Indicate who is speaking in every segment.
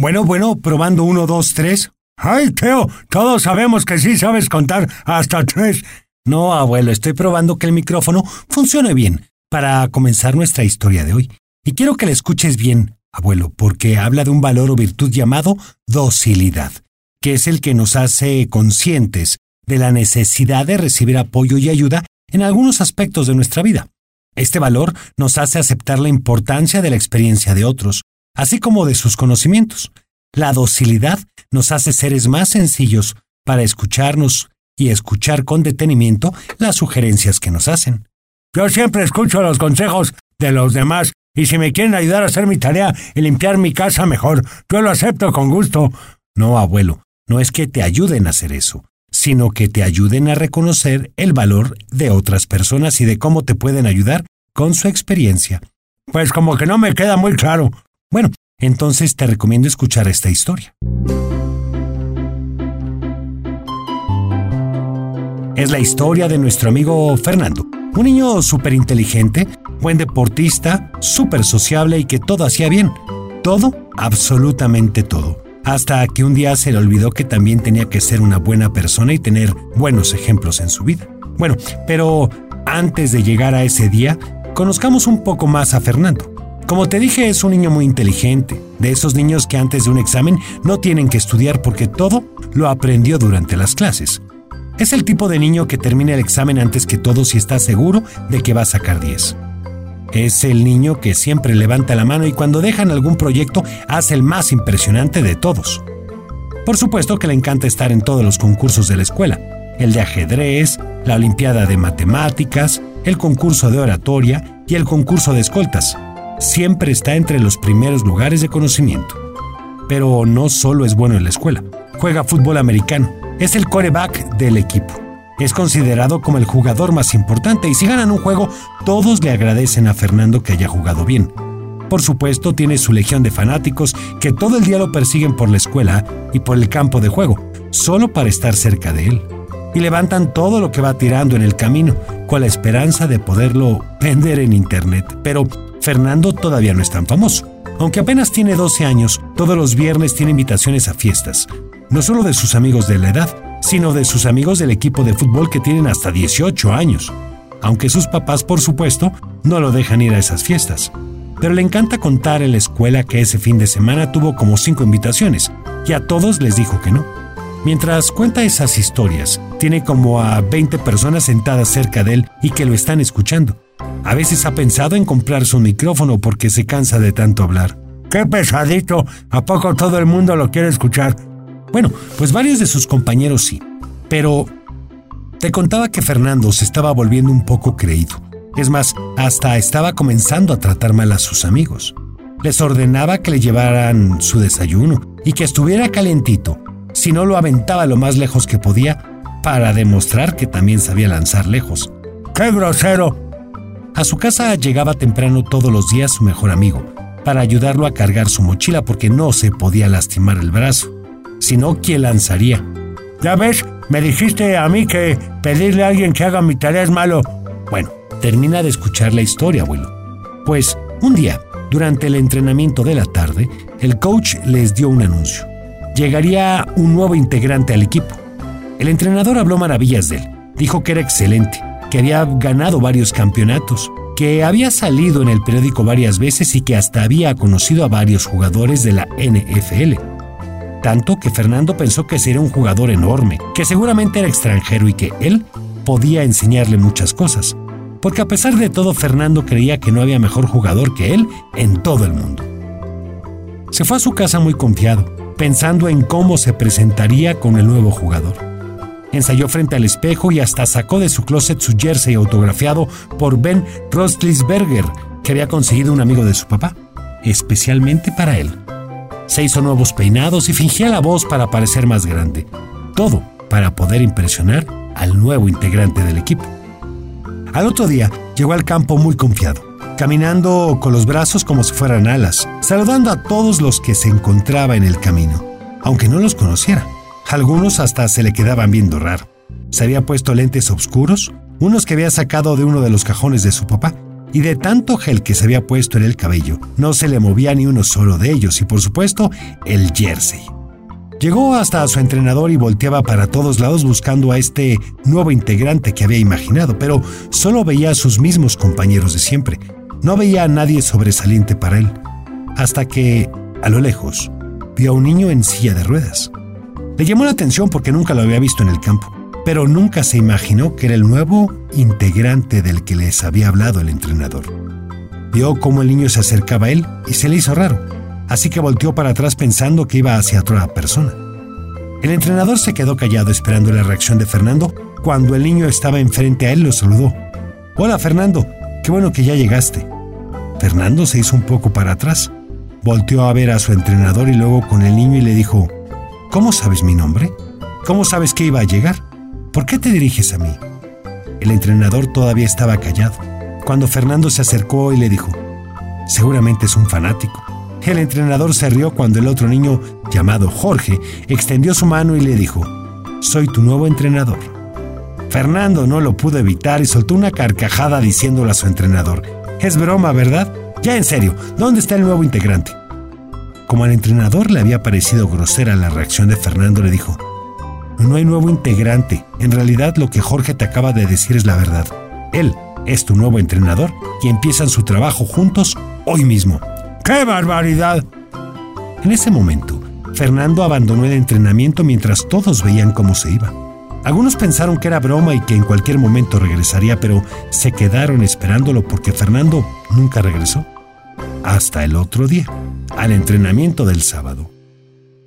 Speaker 1: Bueno, bueno, probando uno, dos, tres. ¡Ay, Teo! Todos sabemos que sí sabes contar hasta tres. No, abuelo, estoy probando que el micrófono funcione bien para comenzar nuestra historia de hoy. Y quiero que la escuches bien, abuelo, porque habla de un valor o virtud llamado docilidad, que es el que nos hace conscientes de la necesidad de recibir apoyo y ayuda en algunos aspectos de nuestra vida. Este valor nos hace aceptar la importancia de la experiencia de otros, así como de sus conocimientos. La docilidad nos hace seres más sencillos para escucharnos y escuchar con detenimiento las sugerencias que nos hacen. Yo siempre escucho los consejos de los demás y si me quieren ayudar a hacer mi tarea y limpiar mi casa mejor, yo lo acepto con gusto. No, abuelo, no es que te ayuden a hacer eso, sino que te ayuden a reconocer el valor de otras personas y de cómo te pueden ayudar con su experiencia. Pues como que no me queda muy claro. Entonces te recomiendo escuchar esta historia. Es la historia de nuestro amigo Fernando, un niño súper inteligente, buen deportista, súper sociable y que todo hacía bien. Todo, absolutamente todo. Hasta que un día se le olvidó que también tenía que ser una buena persona y tener buenos ejemplos en su vida. Bueno, pero antes de llegar a ese día, conozcamos un poco más a Fernando. Como te dije, es un niño muy inteligente, de esos niños que antes de un examen no tienen que estudiar porque todo lo aprendió durante las clases. Es el tipo de niño que termina el examen antes que todos y está seguro de que va a sacar 10. Es el niño que siempre levanta la mano y cuando dejan algún proyecto hace el más impresionante de todos. Por supuesto que le encanta estar en todos los concursos de la escuela, el de ajedrez, la Olimpiada de Matemáticas, el concurso de oratoria y el concurso de escoltas. Siempre está entre los primeros lugares de conocimiento. Pero no solo es bueno en la escuela, juega fútbol americano, es el coreback del equipo. Es considerado como el jugador más importante y si ganan un juego, todos le agradecen a Fernando que haya jugado bien. Por supuesto, tiene su legión de fanáticos que todo el día lo persiguen por la escuela y por el campo de juego, solo para estar cerca de él. Y levantan todo lo que va tirando en el camino, con la esperanza de poderlo vender en internet. Pero Fernando todavía no es tan famoso. Aunque apenas tiene 12 años, todos los viernes tiene invitaciones a fiestas, no solo de sus amigos de la edad, sino de sus amigos del equipo de fútbol que tienen hasta 18 años, aunque sus papás, por supuesto, no lo dejan ir a esas fiestas. Pero le encanta contar en la escuela que ese fin de semana tuvo como cinco invitaciones, y a todos les dijo que no. Mientras cuenta esas historias, tiene como a 20 personas sentadas cerca de él y que lo están escuchando. A veces ha pensado en comprarse un micrófono porque se cansa de tanto hablar. ¡Qué pesadito! ¿A poco todo el mundo lo quiere escuchar? Bueno, pues varios de sus compañeros sí, pero te contaba que Fernando se estaba volviendo un poco creído. Es más, hasta estaba comenzando a tratar mal a sus amigos. Les ordenaba que le llevaran su desayuno y que estuviera calentito, si no lo aventaba lo más lejos que podía para demostrar que también sabía lanzar lejos. ¡Qué grosero! A su casa llegaba temprano todos los días su mejor amigo, para ayudarlo a cargar su mochila porque no se podía lastimar el brazo sino quien lanzaría. Ya ves, me dijiste a mí que pedirle a alguien que haga mi tarea es malo. Bueno, termina de escuchar la historia, abuelo. Pues, un día, durante el entrenamiento de la tarde, el coach les dio un anuncio. Llegaría un nuevo integrante al equipo. El entrenador habló maravillas de él. Dijo que era excelente, que había ganado varios campeonatos, que había salido en el periódico varias veces y que hasta había conocido a varios jugadores de la NFL tanto que Fernando pensó que sería un jugador enorme, que seguramente era extranjero y que él podía enseñarle muchas cosas, porque a pesar de todo Fernando creía que no había mejor jugador que él en todo el mundo. Se fue a su casa muy confiado, pensando en cómo se presentaría con el nuevo jugador. Ensayó frente al espejo y hasta sacó de su closet su jersey autografiado por Ben Roethlisberger, que había conseguido un amigo de su papá, especialmente para él. Se hizo nuevos peinados y fingía la voz para parecer más grande. Todo para poder impresionar al nuevo integrante del equipo. Al otro día llegó al campo muy confiado, caminando con los brazos como si fueran alas, saludando a todos los que se encontraba en el camino, aunque no los conociera. Algunos hasta se le quedaban viendo raro. Se había puesto lentes oscuros, unos que había sacado de uno de los cajones de su papá, y de tanto gel que se había puesto en el cabello, no se le movía ni uno solo de ellos y por supuesto el jersey. Llegó hasta su entrenador y volteaba para todos lados buscando a este nuevo integrante que había imaginado, pero solo veía a sus mismos compañeros de siempre. No veía a nadie sobresaliente para él. Hasta que, a lo lejos, vio a un niño en silla de ruedas. Le llamó la atención porque nunca lo había visto en el campo, pero nunca se imaginó que era el nuevo integrante del que les había hablado el entrenador. Vio cómo el niño se acercaba a él y se le hizo raro así que volteó para atrás pensando que iba hacia otra persona. El entrenador se quedó callado esperando la reacción de Fernando. Cuando el niño estaba enfrente a él, lo saludó. Hola Fernando, qué bueno que ya llegaste. Fernando se hizo un poco para atrás, volteó a ver a su entrenador y luego con el niño y le dijo, ¿Cómo sabes mi nombre? ¿Cómo sabes que iba a llegar? ¿Por qué te diriges a mí? El entrenador todavía estaba callado, cuando Fernando se acercó y le dijo, seguramente es un fanático. El entrenador se rió cuando el otro niño, llamado Jorge, extendió su mano y le dijo, Soy tu nuevo entrenador. Fernando no lo pudo evitar y soltó una carcajada diciéndole a su entrenador, Es broma, ¿verdad? Ya en serio, ¿dónde está el nuevo integrante? Como al entrenador le había parecido grosera la reacción de Fernando, le dijo, No hay nuevo integrante, en realidad lo que Jorge te acaba de decir es la verdad. Él es tu nuevo entrenador y empiezan su trabajo juntos hoy mismo. ¡Qué barbaridad! En ese momento, Fernando abandonó el entrenamiento mientras todos veían cómo se iba. Algunos pensaron que era broma y que en cualquier momento regresaría, pero se quedaron esperándolo porque Fernando nunca regresó. Hasta el otro día, al entrenamiento del sábado.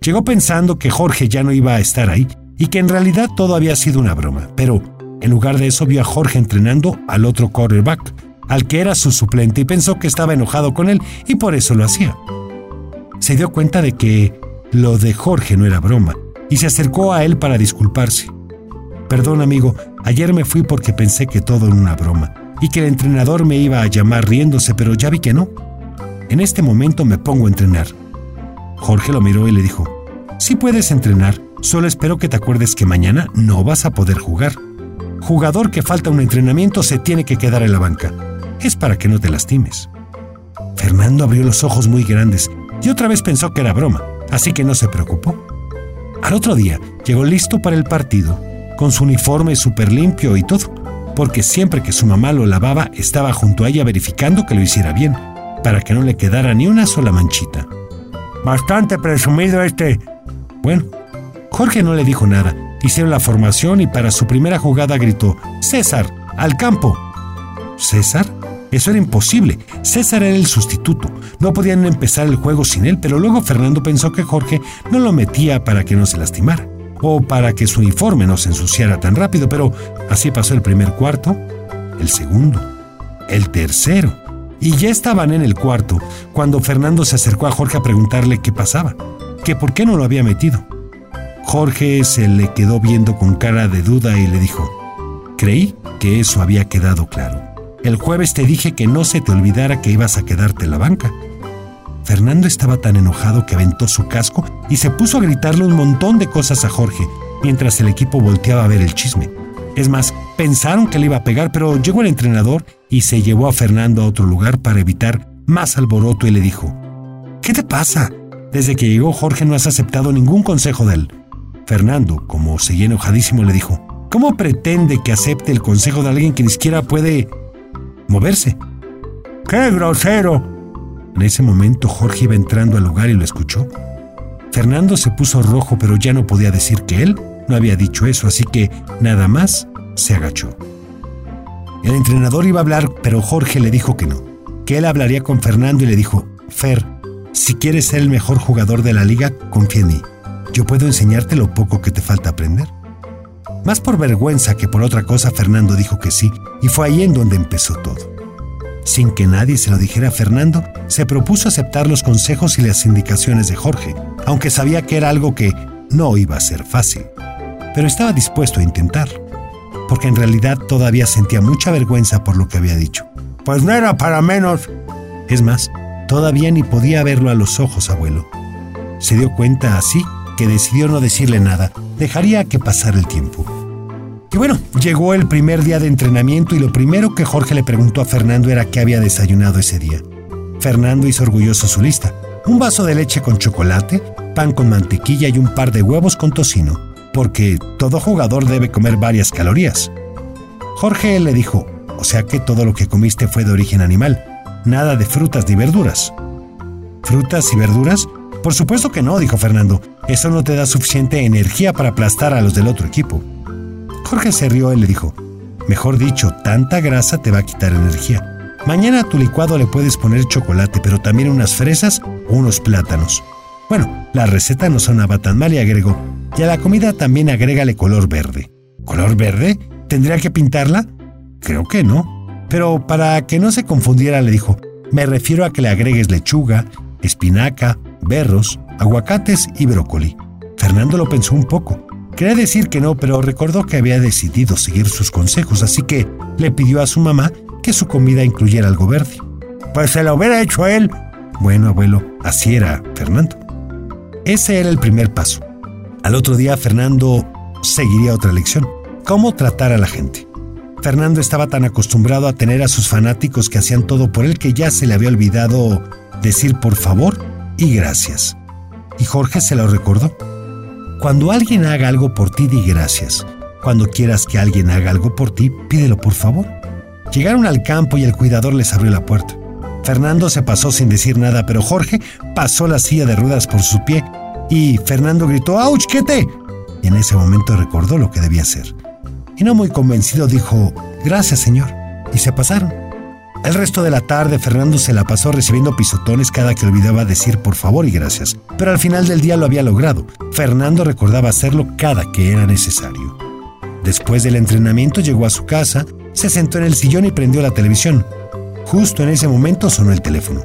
Speaker 1: Llegó pensando que Jorge ya no iba a estar ahí y que en realidad todo había sido una broma, pero en lugar de eso vio a Jorge entrenando al otro quarterback, al que era su suplente y pensó que estaba enojado con él y por eso lo hacía. Se dio cuenta de que lo de Jorge no era broma y se acercó a él para disculparse. Perdón amigo, ayer me fui porque pensé que todo era una broma y que el entrenador me iba a llamar riéndose, pero ya vi que no. En este momento me pongo a entrenar. Jorge lo miró y le dijo, sí puedes entrenar, solo espero que te acuerdes que mañana no vas a poder jugar. Jugador que falta un entrenamiento se tiene que quedar en la banca es para que no te lastimes. Fernando abrió los ojos muy grandes y otra vez pensó que era broma, así que no se preocupó. Al otro día llegó listo para el partido, con su uniforme súper limpio y todo, porque siempre que su mamá lo lavaba estaba junto a ella verificando que lo hiciera bien, para que no le quedara ni una sola manchita. Bastante presumido este. Bueno, Jorge no le dijo nada. Hicieron la formación y para su primera jugada gritó, César, al campo. ¿César? Eso era imposible. César era el sustituto. No podían empezar el juego sin él, pero luego Fernando pensó que Jorge no lo metía para que no se lastimara o para que su uniforme no se ensuciara tan rápido, pero así pasó el primer cuarto, el segundo, el tercero. Y ya estaban en el cuarto cuando Fernando se acercó a Jorge a preguntarle qué pasaba, que por qué no lo había metido. Jorge se le quedó viendo con cara de duda y le dijo, creí que eso había quedado claro. El jueves te dije que no se te olvidara que ibas a quedarte en la banca. Fernando estaba tan enojado que aventó su casco y se puso a gritarle un montón de cosas a Jorge, mientras el equipo volteaba a ver el chisme. Es más, pensaron que le iba a pegar, pero llegó el entrenador y se llevó a Fernando a otro lugar para evitar más alboroto y le dijo, ¿Qué te pasa? Desde que llegó Jorge no has aceptado ningún consejo de él. Fernando, como seguía enojadísimo, le dijo, ¿cómo pretende que acepte el consejo de alguien que ni siquiera puede moverse. ¡Qué grosero! En ese momento Jorge iba entrando al lugar y lo escuchó. Fernando se puso rojo, pero ya no podía decir que él no había dicho eso, así que nada más se agachó. El entrenador iba a hablar, pero Jorge le dijo que no, que él hablaría con Fernando y le dijo, Fer, si quieres ser el mejor jugador de la liga, confía en mí. Yo puedo enseñarte lo poco que te falta aprender. Más por vergüenza que por otra cosa, Fernando dijo que sí, y fue ahí en donde empezó todo. Sin que nadie se lo dijera a Fernando, se propuso aceptar los consejos y las indicaciones de Jorge, aunque sabía que era algo que no iba a ser fácil. Pero estaba dispuesto a intentarlo, porque en realidad todavía sentía mucha vergüenza por lo que había dicho. Pues no era para menos. Es más, todavía ni podía verlo a los ojos, abuelo. Se dio cuenta así que decidió no decirle nada, dejaría que pasara el tiempo. Y bueno, llegó el primer día de entrenamiento y lo primero que Jorge le preguntó a Fernando era qué había desayunado ese día. Fernando hizo orgulloso su lista. Un vaso de leche con chocolate, pan con mantequilla y un par de huevos con tocino, porque todo jugador debe comer varias calorías. Jorge le dijo, o sea que todo lo que comiste fue de origen animal, nada de frutas ni verduras. ¿Frutas y verduras? Por supuesto que no, dijo Fernando. Eso no te da suficiente energía para aplastar a los del otro equipo. Jorge se rió y le dijo, mejor dicho, tanta grasa te va a quitar energía. Mañana a tu licuado le puedes poner chocolate, pero también unas fresas o unos plátanos. Bueno, la receta no sonaba tan mal y agregó, y a la comida también agrégale color verde. ¿Color verde? ¿Tendría que pintarla? Creo que no. Pero para que no se confundiera le dijo, me refiero a que le agregues lechuga, espinaca, berros, aguacates y brócoli. Fernando lo pensó un poco. Quería decir que no, pero recordó que había decidido seguir sus consejos, así que le pidió a su mamá que su comida incluyera algo verde. Pues se lo hubiera hecho él. Bueno, abuelo, así era Fernando. Ese era el primer paso. Al otro día, Fernando seguiría otra lección. Cómo tratar a la gente. Fernando estaba tan acostumbrado a tener a sus fanáticos que hacían todo por él que ya se le había olvidado decir por favor y gracias. Y Jorge se lo recordó. Cuando alguien haga algo por ti, di gracias. Cuando quieras que alguien haga algo por ti, pídelo por favor. Llegaron al campo y el cuidador les abrió la puerta. Fernando se pasó sin decir nada, pero Jorge pasó la silla de ruedas por su pie y Fernando gritó ¡Auch, qué Y en ese momento recordó lo que debía hacer. Y no muy convencido dijo Gracias, señor. Y se pasaron. El resto de la tarde Fernando se la pasó recibiendo pisotones cada que olvidaba decir por favor y gracias, pero al final del día lo había logrado. Fernando recordaba hacerlo cada que era necesario. Después del entrenamiento llegó a su casa, se sentó en el sillón y prendió la televisión. Justo en ese momento sonó el teléfono.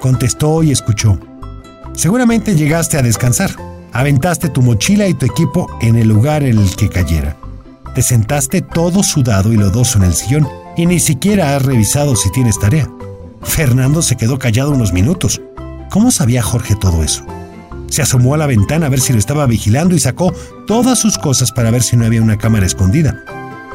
Speaker 1: Contestó y escuchó. Seguramente llegaste a descansar. Aventaste tu mochila y tu equipo en el lugar en el que cayera. Te sentaste todo sudado y lodoso en el sillón y ni siquiera has revisado si tienes tarea. Fernando se quedó callado unos minutos. ¿Cómo sabía Jorge todo eso? Se asomó a la ventana a ver si lo estaba vigilando y sacó todas sus cosas para ver si no había una cámara escondida.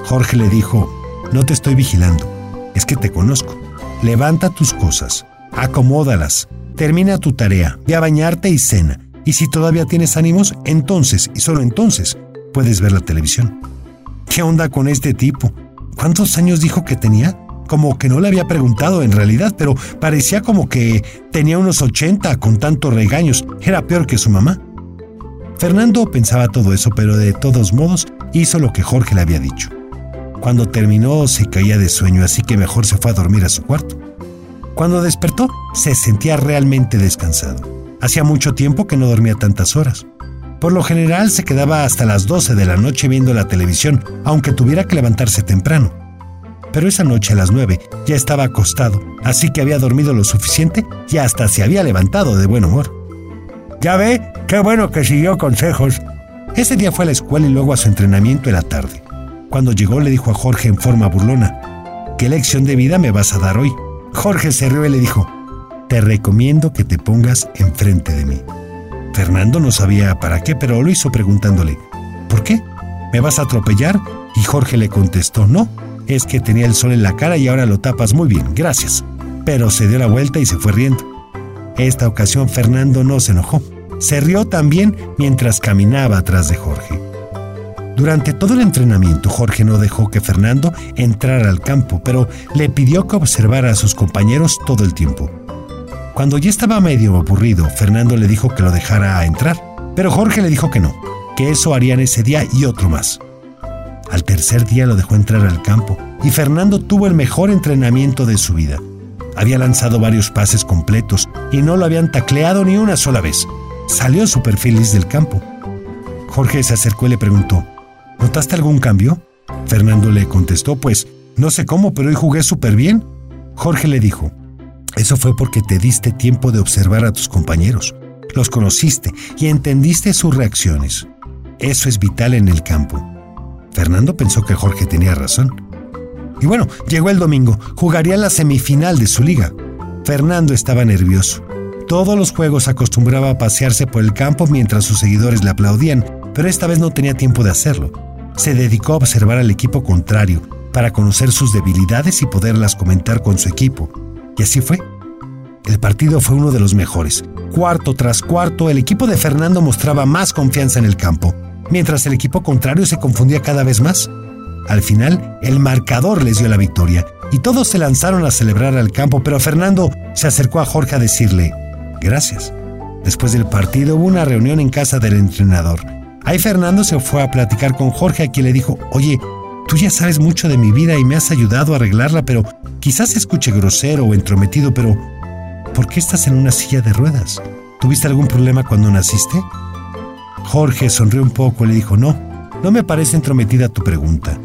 Speaker 1: Jorge le dijo, no te estoy vigilando, es que te conozco. Levanta tus cosas, acomódalas, termina tu tarea, ve a bañarte y cena. Y si todavía tienes ánimos, entonces, y solo entonces, puedes ver la televisión. ¿Qué onda con este tipo? ¿Cuántos años dijo que tenía? Como que no le había preguntado en realidad, pero parecía como que tenía unos 80 con tantos regaños. Era peor que su mamá. Fernando pensaba todo eso, pero de todos modos hizo lo que Jorge le había dicho. Cuando terminó se caía de sueño, así que mejor se fue a dormir a su cuarto. Cuando despertó, se sentía realmente descansado. Hacía mucho tiempo que no dormía tantas horas. Por lo general se quedaba hasta las 12 de la noche viendo la televisión, aunque tuviera que levantarse temprano. Pero esa noche a las 9 ya estaba acostado, así que había dormido lo suficiente y hasta se había levantado de buen humor. Ya ve, qué bueno que siguió consejos. Ese día fue a la escuela y luego a su entrenamiento en la tarde. Cuando llegó le dijo a Jorge en forma burlona, ¿qué lección de vida me vas a dar hoy? Jorge se rió y le dijo, te recomiendo que te pongas enfrente de mí. Fernando no sabía para qué, pero lo hizo preguntándole, ¿por qué? ¿Me vas a atropellar? Y Jorge le contestó, no, es que tenía el sol en la cara y ahora lo tapas muy bien, gracias. Pero se dio la vuelta y se fue riendo. Esta ocasión Fernando no se enojó, se rió también mientras caminaba atrás de Jorge. Durante todo el entrenamiento, Jorge no dejó que Fernando entrara al campo, pero le pidió que observara a sus compañeros todo el tiempo. Cuando ya estaba medio aburrido, Fernando le dijo que lo dejara entrar, pero Jorge le dio que no, que eso harían ese día y otro más. Al tercer día lo dejó entrar al campo y Fernando tuvo el mejor entrenamiento de su vida. Había lanzado varios pases completos y no lo habían tacleado ni una sola vez. Salió súper feliz del campo. Jorge se acercó y le preguntó, ¿notaste algún cambio? Fernando le contestó, pues no sé cómo, pero hoy jugué súper bien. Jorge le dijo, eso fue porque te diste tiempo de observar a tus compañeros, los conociste y entendiste sus reacciones. Eso es vital en el campo. Fernando pensó que Jorge tenía razón. Y bueno, llegó el domingo, jugaría la semifinal de su liga. Fernando estaba nervioso. Todos los juegos acostumbraba a pasearse por el campo mientras sus seguidores le aplaudían, pero esta vez no tenía tiempo de hacerlo. Se dedicó a observar al equipo contrario para conocer sus debilidades y poderlas comentar con su equipo. Y así fue. El partido fue uno de los mejores. Cuarto tras cuarto, el equipo de Fernando mostraba más confianza en el campo, mientras el equipo contrario se confundía cada vez más. Al final, el marcador les dio la victoria y todos se lanzaron a celebrar al campo, pero Fernando se acercó a Jorge a decirle, gracias. Después del partido hubo una reunión en casa del entrenador. Ahí Fernando se fue a platicar con Jorge, a quien le dijo, oye, tú ya sabes mucho de mi vida y me has ayudado a arreglarla, pero quizás escuche grosero o entrometido, pero ¿por qué estás en una silla de ruedas? ¿Tuviste algún problema cuando naciste? Jorge sonrió un poco y le dijo, no, no me parece entrometida tu pregunta.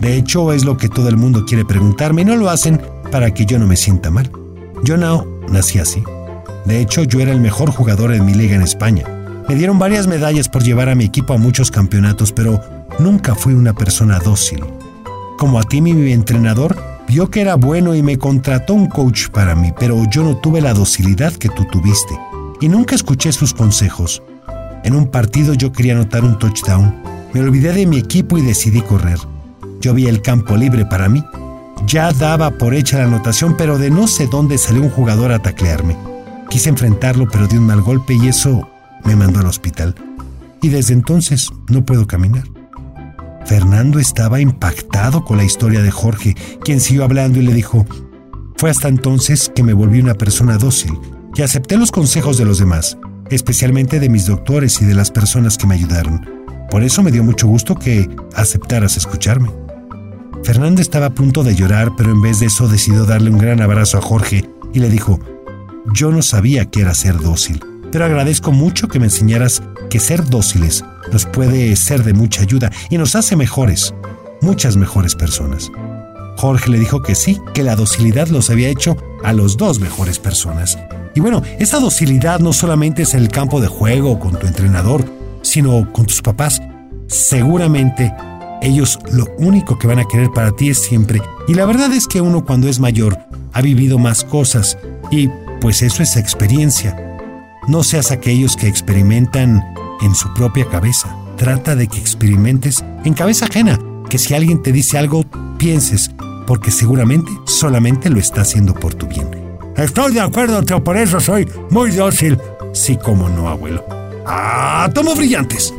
Speaker 1: De hecho, es lo que todo el mundo quiere preguntarme y no lo hacen para que yo no me sienta mal. Yo no nací así. De hecho, yo era el mejor jugador en mi liga en España. Me dieron varias medallas por llevar a mi equipo a muchos campeonatos, pero nunca fui una persona dócil. Como a ti mi entrenador vio que era bueno y me contrató un coach para mí, pero yo no tuve la docilidad que tú tuviste y nunca escuché sus consejos. En un partido yo quería anotar un touchdown. Me olvidé de mi equipo y decidí correr. Yo vi el campo libre para mí. Ya daba por hecha la anotación, pero de no sé dónde salió un jugador a taclearme. Quise enfrentarlo, pero di un mal golpe y eso me mandó al hospital. Y desde entonces no puedo caminar. Fernando estaba impactado con la historia de Jorge, quien siguió hablando y le dijo, fue hasta entonces que me volví una persona dócil y acepté los consejos de los demás, especialmente de mis doctores y de las personas que me ayudaron. Por eso me dio mucho gusto que aceptaras escucharme. Fernando estaba a punto de llorar, pero en vez de eso decidió darle un gran abrazo a Jorge y le dijo, yo no sabía que era ser dócil, pero agradezco mucho que me enseñaras que ser dóciles nos puede ser de mucha ayuda y nos hace mejores, muchas mejores personas. Jorge le dijo que sí, que la docilidad los había hecho a los dos mejores personas. Y bueno, esa docilidad no solamente es el campo de juego con tu entrenador, sino con tus papás. Seguramente ellos lo único que van a querer para ti es siempre. Y la verdad es que uno cuando es mayor ha vivido más cosas y pues eso es experiencia. No seas aquellos que experimentan en su propia cabeza. Trata de que experimentes en cabeza ajena, que si alguien te dice algo, pienses, porque seguramente solamente lo está haciendo por tu bien. Estoy de acuerdo, Teo, por eso soy muy dócil. Sí, como no, abuelo. ¡Ah, tomo brillantes!